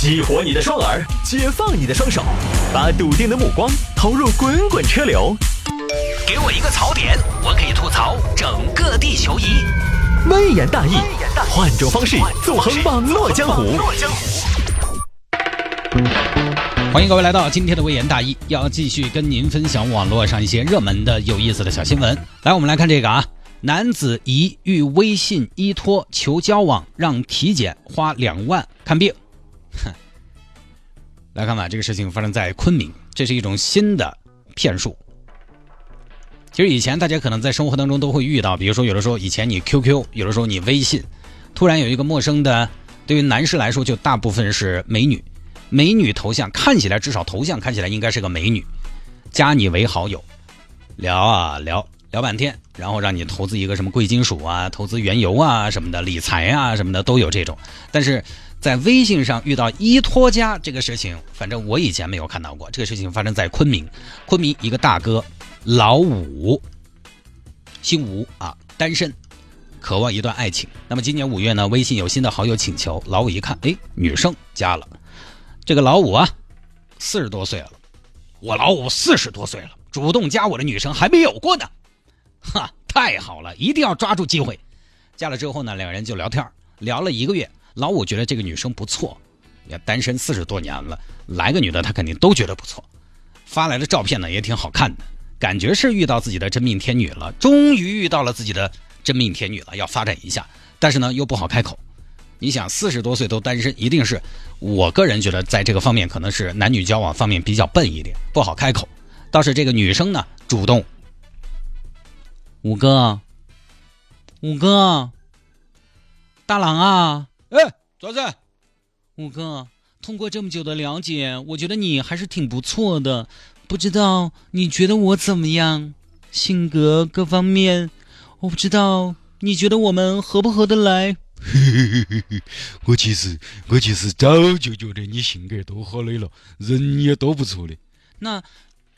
激活你的双耳，解放你的双手，把笃定的目光投入滚滚车流。给我一个槽点，我可以吐槽整个地球仪。微言大义，换种方式纵横网络江湖。欢迎各位来到今天的微言大义，要继续跟您分享网络上一些热门的有意思的小新闻。来，我们来看这个啊，男子疑遇微信依托求交往，让体检花两万看病。哼，来看吧，这个事情发生在昆明，这是一种新的骗术。其实以前大家可能在生活当中都会遇到，比如说有的时候以前你 QQ，有的时候你微信，突然有一个陌生的，对于男士来说就大部分是美女。美女头像看起来，至少头像看起来应该是个美女，加你为好友，聊啊聊聊半天，然后让你投资一个什么贵金属啊，投资原油啊什么的，理财啊什么的都有这种。但是在微信上遇到依托家这个事情，反正我以前没有看到过。这个事情发生在昆明，昆明一个大哥老五，姓吴啊，单身，渴望一段爱情。那么今年五月呢，微信有新的好友请求，老五一看，哎，女生加了。这个老五啊，四十多岁了，我老五四十多岁了，主动加我的女生还没有过呢，哈，太好了，一定要抓住机会。加了之后呢，两人就聊天，聊了一个月，老五觉得这个女生不错，也单身四十多年了，来个女的他肯定都觉得不错。发来的照片呢也挺好看的，感觉是遇到自己的真命天女了，终于遇到了自己的真命天女了，要发展一下，但是呢又不好开口。你想四十多岁都单身，一定是我个人觉得在这个方面可能是男女交往方面比较笨一点，不好开口。倒是这个女生呢，主动。五哥，五哥，大郎啊，哎，坐子。五哥，通过这么久的了解，我觉得你还是挺不错的。不知道你觉得我怎么样？性格各方面，我不知道你觉得我们合不合得来？嘿嘿嘿嘿，我其实我其实早就觉得你性格多好的了，人也多不错的。那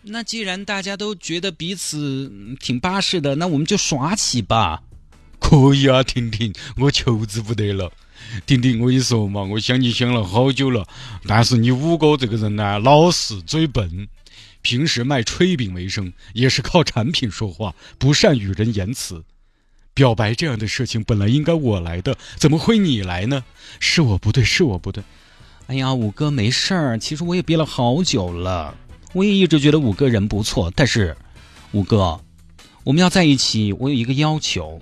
那既然大家都觉得彼此挺巴适的，那我们就耍起吧。可以啊，婷婷，我求之不得了。婷婷，我跟你说嘛，我想你想了好久了，但是你五哥这个人呢，老实嘴笨，平时卖炊饼为生，也是靠产品说话，不善与人言辞。表白这样的事情本来应该我来的，怎么会你来呢？是我不对，是我不对。哎呀，五哥没事儿，其实我也憋了好久了，我也一直觉得五哥人不错。但是，五哥，我们要在一起，我有一个要求，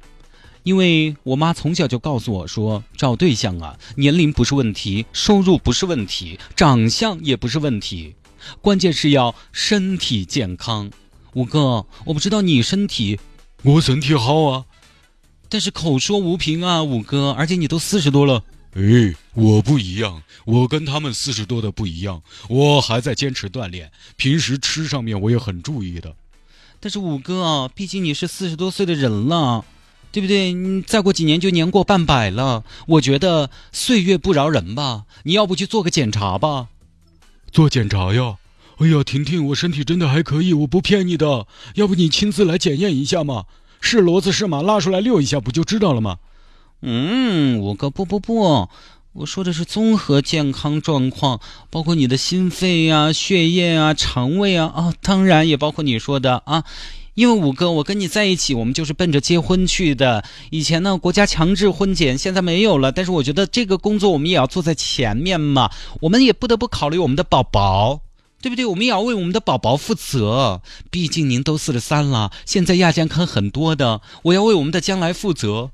因为我妈从小就告诉我说，找对象啊，年龄不是问题，收入不是问题，长相也不是问题，关键是要身体健康。五哥，我不知道你身体，我身体好啊。但是口说无凭啊，五哥，而且你都四十多了。哎，我不一样，我跟他们四十多的不一样，我还在坚持锻炼，平时吃上面我也很注意的。但是五哥，毕竟你是四十多岁的人了，对不对？你再过几年就年过半百了，我觉得岁月不饶人吧。你要不去做个检查吧？做检查呀？哎呀，婷婷，我身体真的还可以，我不骗你的。要不你亲自来检验一下嘛？是骡子是马，拉出来遛一下不就知道了吗？嗯，我哥不不不，我说的是综合健康状况，包括你的心肺啊、血液啊、肠胃啊啊，当然也包括你说的啊。因为五哥，我跟你在一起，我们就是奔着结婚去的。以前呢，国家强制婚检，现在没有了。但是我觉得这个工作我们也要做在前面嘛，我们也不得不考虑我们的宝宝。对不对？我们也要为我们的宝宝负责。毕竟您都四十三了，现在亚健康很多的，我要为我们的将来负责。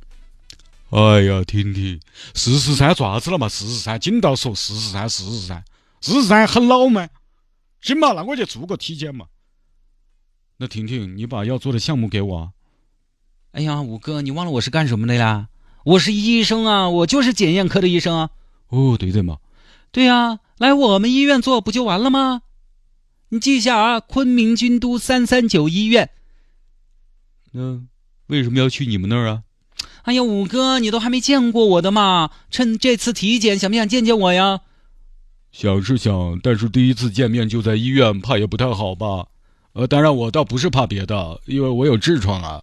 哎呀，婷婷，四十三爪子了嘛？四十三，紧到说四十三，四十三，四十三很老吗？行嘛，那我就做个体检嘛。那婷婷，你把要做的项目给我。哎呀，五哥，你忘了我是干什么的呀？我是医生啊，我就是检验科的医生啊。哦，对对嘛。对呀，来我们医院做不就完了吗？你记一下啊，昆明军都三三九医院。那为什么要去你们那儿啊？哎呀，五哥，你都还没见过我的嘛！趁这次体检，想不想见见我呀？想是想，但是第一次见面就在医院，怕也不太好吧？呃，当然我倒不是怕别的，因为我有痔疮啊。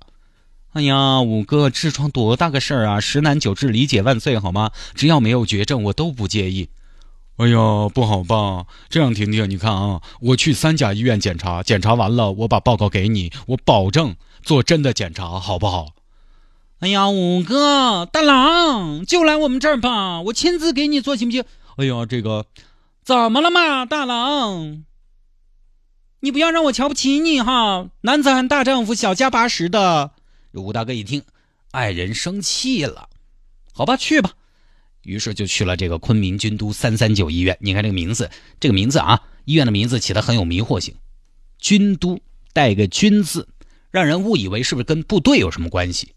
哎呀，五哥，痔疮多大个事儿啊？十男九痔，理解万岁好吗？只要没有绝症，我都不介意。哎呀，不好吧？这样，婷婷，你看啊，我去三甲医院检查，检查完了，我把报告给你，我保证做真的检查，好不好？哎呀，五哥，大郎，就来我们这儿吧，我亲自给你做，行不行？哎呀，这个怎么了嘛，大郎？你不要让我瞧不起你哈，男子汉大丈夫，小家八十的。吴大哥一听，爱人生气了，好吧，去吧。于是就去了这个昆明军都三三九医院。你看这个名字，这个名字啊，医院的名字起的很有迷惑性。军都带个“军”字，让人误以为是不是跟部队有什么关系？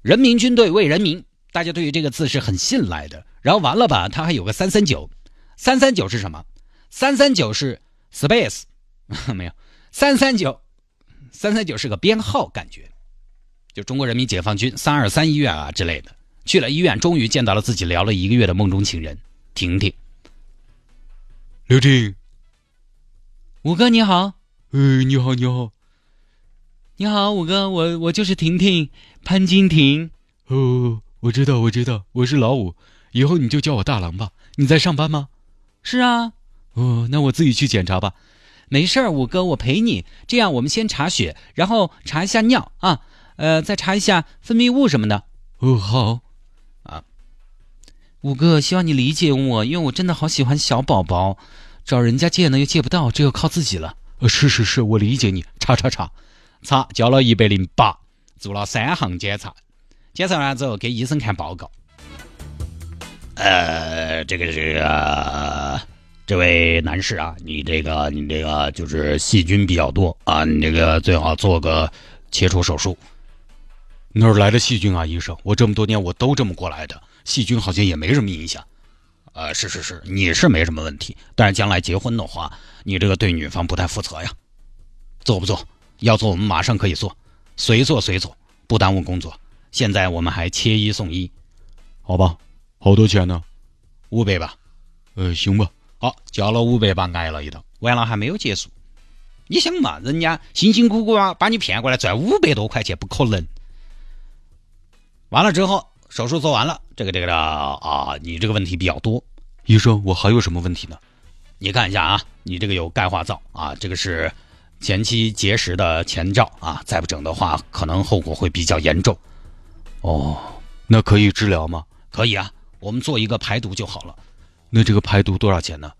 人民军队为人民，大家对于这个字是很信赖的。然后完了吧，他还有个三三九，三三九是什么？三三九是 space，没有，三三九，三三九是个编号，感觉就中国人民解放军三二三医院啊之类的。去了医院，终于见到了自己聊了一个月的梦中情人婷婷。刘婷，五哥你好。呃，你好，你好，你好，五哥，我我就是婷婷，潘金婷。哦，我知道，我知道，我是老五，以后你就叫我大郎吧。你在上班吗？是啊。哦，那我自己去检查吧。没事儿，五哥，我陪你。这样，我们先查血，然后查一下尿啊，呃，再查一下分泌物什么的。哦，好。啊五哥，希望你理解我，因为我真的好喜欢小宝宝，找人家借呢又借不到，只有靠自己了。呃，是是是，我理解你。查查查，查交了一百零八，做了三项检查，检查完之后给医生看报告。呃，这个这个，这位男士啊，你这个你这个就是细菌比较多啊，你这个最好做个切除手术。哪儿来的细菌啊，医生？我这么多年我都这么过来的。细菌好像也没什么影响，呃，是是是，你是没什么问题，但是将来结婚的话，你这个对女方不太负责呀。做不做？要做我们马上可以做，随做随做，不耽误工作。现在我们还切一送一，好吧？好多钱呢？五百吧。呃，行吧。好，交了五百吧，挨了一刀。完了还没有结束。你想嘛，人家辛辛苦苦啊把你骗过来赚五百多块钱，不可能。完了之后。手术做完了，这个这个的啊，你这个问题比较多。医生，我还有什么问题呢？你看一下啊，你这个有钙化灶啊，这个是前期结石的前兆啊，再不整的话，可能后果会比较严重。哦，那可以治疗吗？可以啊，我们做一个排毒就好了。那这个排毒多少钱呢？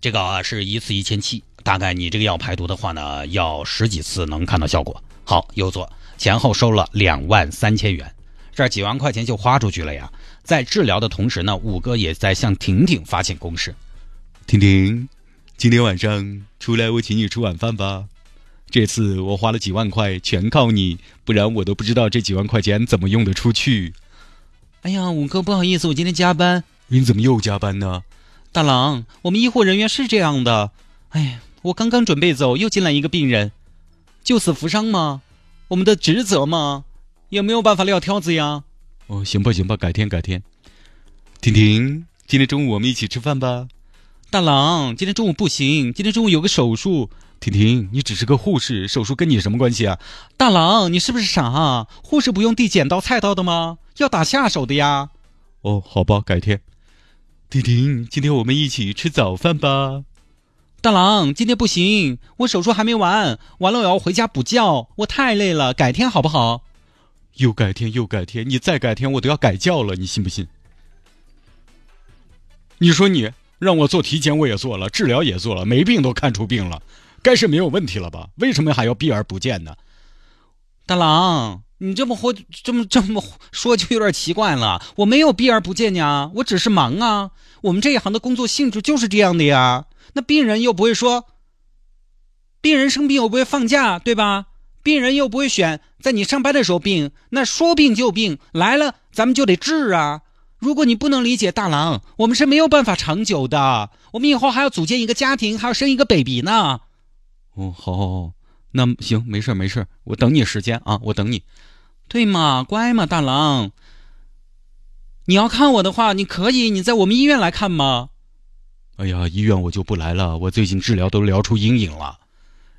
这个啊是一次一千七，大概你这个要排毒的话呢，要十几次能看到效果。好，又做，前后收了两万三千元。这几万块钱就花出去了呀！在治疗的同时呢，五哥也在向婷婷发起攻势。婷婷，今天晚上出来，我请你吃晚饭吧。这次我花了几万块，全靠你，不然我都不知道这几万块钱怎么用得出去。哎呀，五哥，不好意思，我今天加班。你怎么又加班呢？大郎，我们医护人员是这样的。哎呀，我刚刚准备走，又进来一个病人，救死扶伤吗？我们的职责吗？也没有办法撂挑子呀？哦，行吧，行吧，改天改天。婷婷，今天中午我们一起吃饭吧。大郎，今天中午不行，今天中午有个手术。婷婷，你只是个护士，手术跟你什么关系啊？大郎，你是不是傻？啊护士不用递剪刀菜刀的吗？要打下手的呀。哦，好吧，改天。婷婷，今天我们一起吃早饭吧。大郎，今天不行，我手术还没完，完了我要回家补觉，我太累了，改天好不好？又改天又改天，你再改天我都要改觉了，你信不信？你说你让我做体检我也做了，治疗也做了，没病都看出病了，该是没有问题了吧？为什么还要避而不见呢？大郎，你这么活这么这么说就有点奇怪了。我没有避而不见呀，我只是忙啊。我们这一行的工作性质就是这样的呀。那病人又不会说，病人生病又不会放假，对吧？病人又不会选在你上班的时候病，那说病就病来了，咱们就得治啊！如果你不能理解大郎，我们是没有办法长久的。我们以后还要组建一个家庭，还要生一个 baby 呢。哦，好，好，好，那行，没事，没事，我等你时间啊，我等你。对嘛，乖嘛，大郎。你要看我的话，你可以，你在我们医院来看吗？哎呀，医院我就不来了，我最近治疗都疗出阴影了。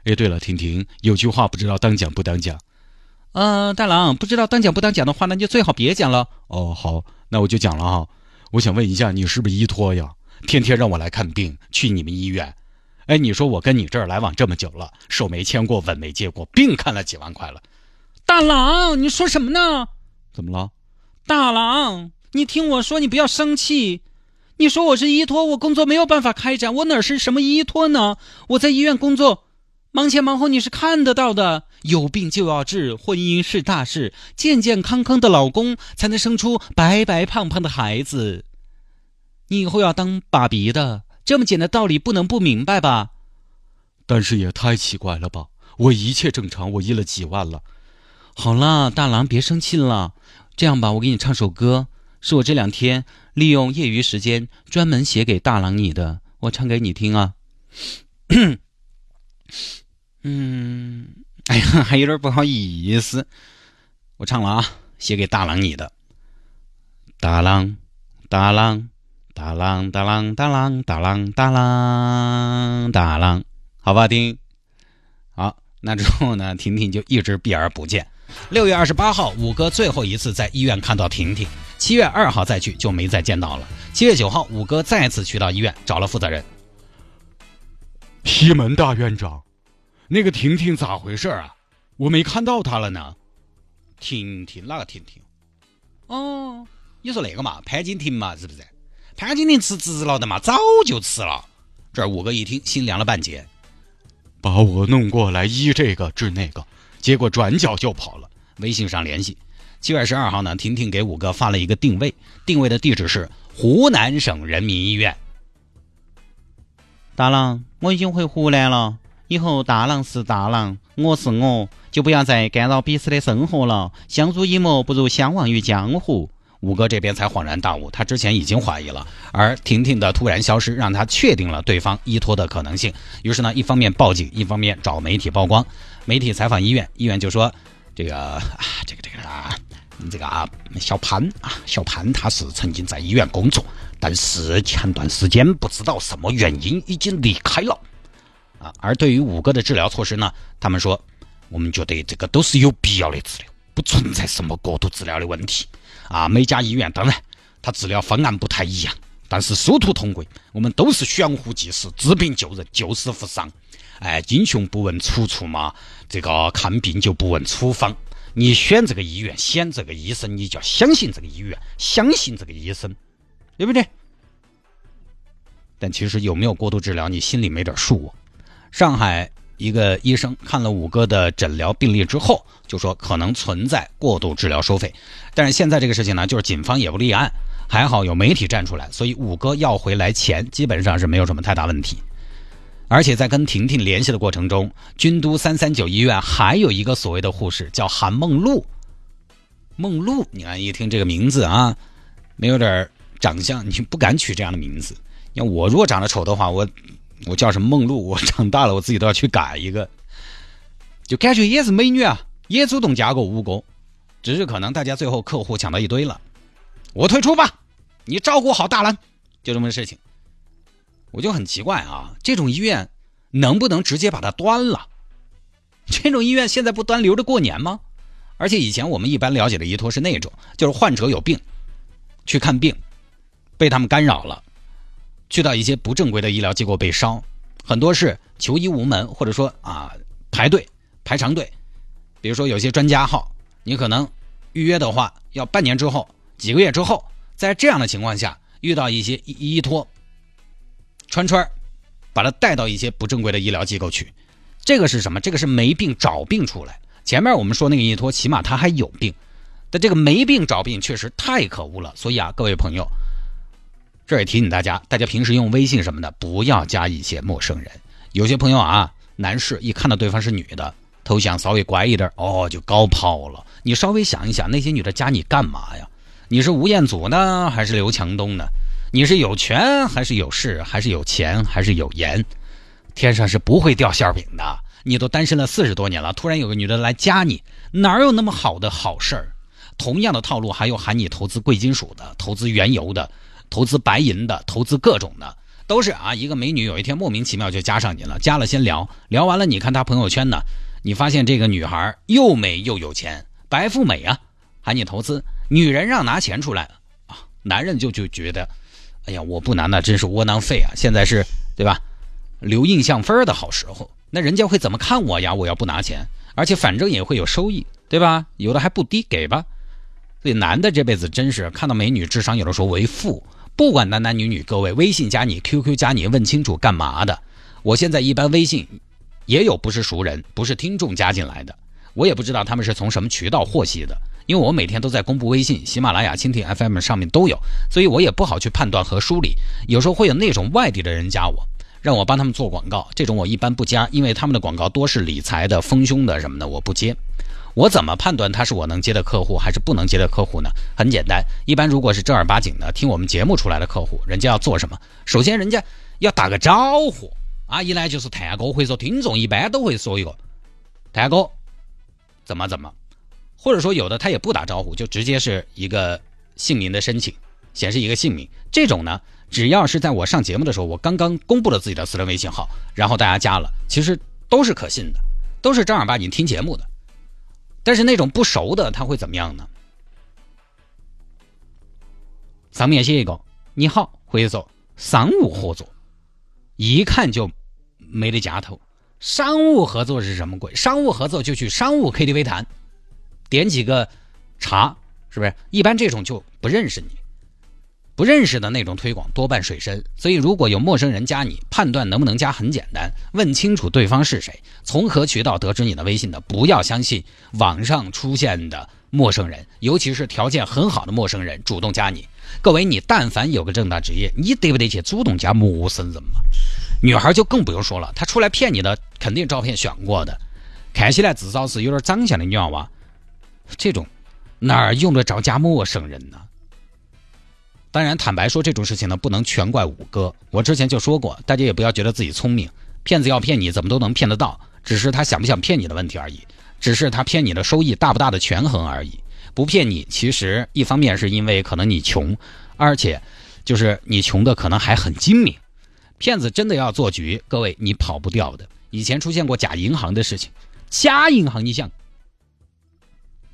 哎，对了，婷婷，有句话不知道当讲不当讲。嗯，大郎，不知道当讲不当讲的话，那就最好别讲了。哦，好，那我就讲了哈。我想问一下，你是不是依托呀？天天让我来看病，去你们医院。哎，你说我跟你这儿来往这么久了，手没牵过，吻没接过，病看了几万块了。大郎，你说什么呢？怎么了？大郎，你听我说，你不要生气。你说我是依托，我工作没有办法开展，我哪是什么依托呢？我在医院工作，忙前忙后，你是看得到的。有病就要治，婚姻是大事，健健康康的老公才能生出白白胖胖的孩子。你以后要当爸比的。这么简单道理不能不明白吧？但是也太奇怪了吧！我一切正常，我医了几万了。好了，大郎别生气了。这样吧，我给你唱首歌，是我这两天利用业余时间专门写给大郎你的，我唱给你听啊。嗯，哎呀，还有点不好意思。我唱了啊，写给大郎你的。大郎，大郎。大郎大郎大郎大郎大郎大郎，好不好听？好，那之后呢？婷婷就一直避而不见。六月二十八号，五哥最后一次在医院看到婷婷。七月二号再去就没再见到了。七月九号，五哥再次去到医院找了负责人。西门大院长，那个婷婷咋回事啊？我没看到她了呢。婷婷哪个婷婷？哦，你说那个嘛，潘金婷嘛，是不是？潘金婷辞职了的嘛，早就辞了。这五哥一听，心凉了半截，把我弄过来医这个治那个，结果转角就跑了。微信上联系，七月十二号呢，婷婷给五哥发了一个定位，定位的地址是湖南省人民医院。大郎，我已经回湖南了，以后大郎是大郎，我是我，就不要再干扰彼此的生活了。相濡以沫，不如相忘于江湖。五哥这边才恍然大悟，他之前已经怀疑了，而婷婷的突然消失让他确定了对方依托的可能性。于是呢，一方面报警，一方面找媒体曝光。媒体采访医院，医院就说：“这个啊，这个这个啊，这个啊，小潘啊，小潘他是曾经在医院工作，但是前段时间不知道什么原因已经离开了。”啊，而对于五哥的治疗措施呢，他们说：“我们觉得这个都是有必要的治疗，不存在什么过度治疗的问题。”啊，每家医院当然，它治疗方案不太一样，但是殊途同归。我们都是悬壶济世，治病救人，救死扶伤。哎，英雄不问出处嘛，这个看病就不问处方。你选这个医院，选这个医生，你就要相信这个医院，相信这个医生，对不对？但其实有没有过度治疗，你心里没点数。上海。一个医生看了五哥的诊疗病历之后，就说可能存在过度治疗收费。但是现在这个事情呢，就是警方也不立案，还好有媒体站出来，所以五哥要回来钱基本上是没有什么太大问题。而且在跟婷婷联系的过程中，军都三三九医院还有一个所谓的护士叫韩梦露。梦露，你看一听这个名字啊，没有点长相，你不敢取这样的名字。要我如果长得丑的话，我。我叫什么梦露？我长大了，我自己都要去改一个，就感觉也是美女啊，也主动加过五个，只是可能大家最后客户抢到一堆了，我退出吧，你照顾好大兰，就这么个事情。我就很奇怪啊，这种医院能不能直接把它端了？这种医院现在不端留着过年吗？而且以前我们一般了解的依托是那种，就是患者有病去看病，被他们干扰了。去到一些不正规的医疗机构被烧，很多是求医无门，或者说啊排队排长队。比如说有些专家号，你可能预约的话要半年之后、几个月之后，在这样的情况下遇到一些医医托串串把他带到一些不正规的医疗机构去。这个是什么？这个是没病找病出来。前面我们说那个医托，起码他还有病，但这个没病找病确实太可恶了。所以啊，各位朋友。这也提醒大家，大家平时用微信什么的，不要加一些陌生人。有些朋友啊，男士一看到对方是女的，头像稍微乖一点，哦，就高抛了。你稍微想一想，那些女的加你干嘛呀？你是吴彦祖呢，还是刘强东呢？你是有权还是有势，还是有钱还是有颜？天上是不会掉馅饼的。你都单身了四十多年了，突然有个女的来加你，哪有那么好的好事儿？同样的套路，还有喊你投资贵金属的，投资原油的。投资白银的，投资各种的，都是啊。一个美女有一天莫名其妙就加上你了，加了先聊聊完了，你看她朋友圈呢，你发现这个女孩又美又有钱，白富美啊，喊你投资。女人让拿钱出来啊，男人就就觉得，哎呀，我不拿那真是窝囊废啊！现在是对吧？留印象分的好时候，那人家会怎么看我呀？我要不拿钱，而且反正也会有收益，对吧？有的还不低，给吧。所以男的这辈子真是看到美女，智商有的时候为负。不管男男女女，各位微信加你，QQ 加你，问清楚干嘛的？我现在一般微信也有不是熟人，不是听众加进来的，我也不知道他们是从什么渠道获悉的，因为我每天都在公布微信，喜马拉雅、蜻蜓 FM 上面都有，所以我也不好去判断和梳理。有时候会有那种外地的人加我，让我帮他们做广告，这种我一般不加，因为他们的广告多是理财的、丰胸的什么的，我不接。我怎么判断他是我能接的客户还是不能接的客户呢？很简单，一般如果是正儿八经的听我们节目出来的客户，人家要做什么？首先，人家要打个招呼啊，一来就是探哥，或者说听众一般都会说一个探哥怎么怎么，或者说有的他也不打招呼，就直接是一个姓名的申请，显示一个姓名。这种呢，只要是在我上节目的时候，我刚刚公布了自己的私人微信号，然后大家加了，其实都是可信的，都是正儿八经听节目的。但是那种不熟的他会怎么样呢？咱们也写一个你好，或者说商务合作，一看就没得夹头。商务合作是什么鬼？商务合作就去商务 KTV 谈，点几个茶，是不是？一般这种就不认识你，不认识的那种推广多半水深。所以如果有陌生人加你，判断能不能加很简单，问清楚对方是谁，从何渠道得知你的微信的，不要相信网上出现的陌生人，尤其是条件很好的陌生人主动加你。各位，你但凡有个正当职业，你得不得去主动加陌生人嘛？女孩就更不用说了，她出来骗你的，肯定照片选过的，看起来至少是有点长相的女娃，这种哪用得着加陌生人呢？当然，坦白说这种事情呢，不能全怪五哥。我之前就说过，大家也不要觉得自己聪明，骗子要骗你怎么都能骗得到，只是他想不想骗你的问题而已，只是他骗你的收益大不大的权衡而已。不骗你，其实一方面是因为可能你穷，而且就是你穷的可能还很精明。骗子真的要做局，各位你跑不掉的。以前出现过假银行的事情，假银行你想，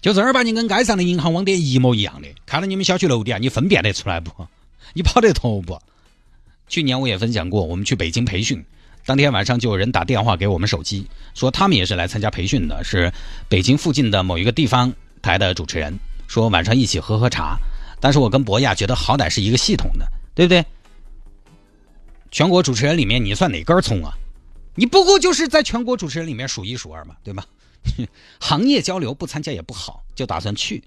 就正儿八经跟街上的银行网点一模一样的，看到你们小区楼底啊，你分辨得出来不？你跑得脱不？去年我也分享过，我们去北京培训，当天晚上就有人打电话给我们手机，说他们也是来参加培训的，是北京附近的某一个地方台的主持人，说晚上一起喝喝茶。但是我跟博亚觉得好歹是一个系统的，对不对？全国主持人里面你算哪根葱啊？你不过就是在全国主持人里面数一数二嘛，对吧？行业交流不参加也不好，就打算去。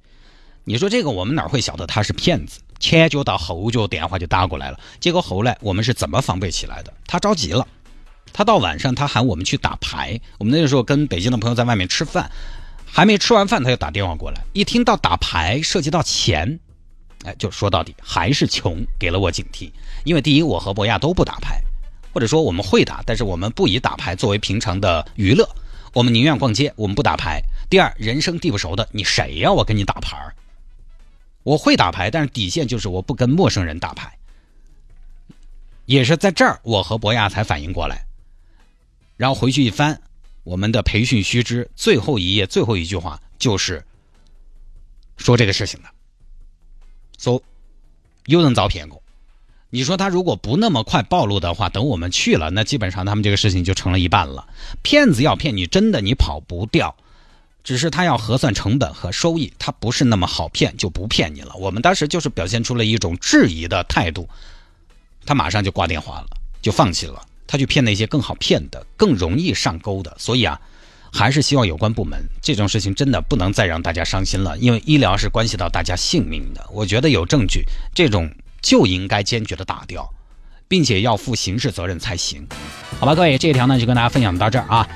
你说这个我们哪会晓得他是骗子？前脚到后脚电话就打过来了。结果后来我们是怎么防备起来的？他着急了，他到晚上他喊我们去打牌。我们那个时候跟北京的朋友在外面吃饭，还没吃完饭他就打电话过来。一听到打牌涉及到钱，哎，就说到底还是穷，给了我警惕。因为第一，我和博亚都不打牌，或者说我们会打，但是我们不以打牌作为平常的娱乐。我们宁愿逛街，我们不打牌。第二，人生地不熟的，你谁呀？我跟你打牌我会打牌，但是底线就是我不跟陌生人打牌。也是在这儿，我和博亚才反应过来，然后回去一翻，我们的培训须知最后一页最后一句话就是说这个事情的，说有人遭骗过。你说他如果不那么快暴露的话，等我们去了，那基本上他们这个事情就成了一半了。骗子要骗你，真的你跑不掉，只是他要核算成本和收益，他不是那么好骗，就不骗你了。我们当时就是表现出了一种质疑的态度，他马上就挂电话了，就放弃了，他去骗那些更好骗的、更容易上钩的。所以啊，还是希望有关部门这种事情真的不能再让大家伤心了，因为医疗是关系到大家性命的。我觉得有证据这种。就应该坚决的打掉，并且要负刑事责任才行，好吧，各位，这一条呢就跟大家分享到这儿啊。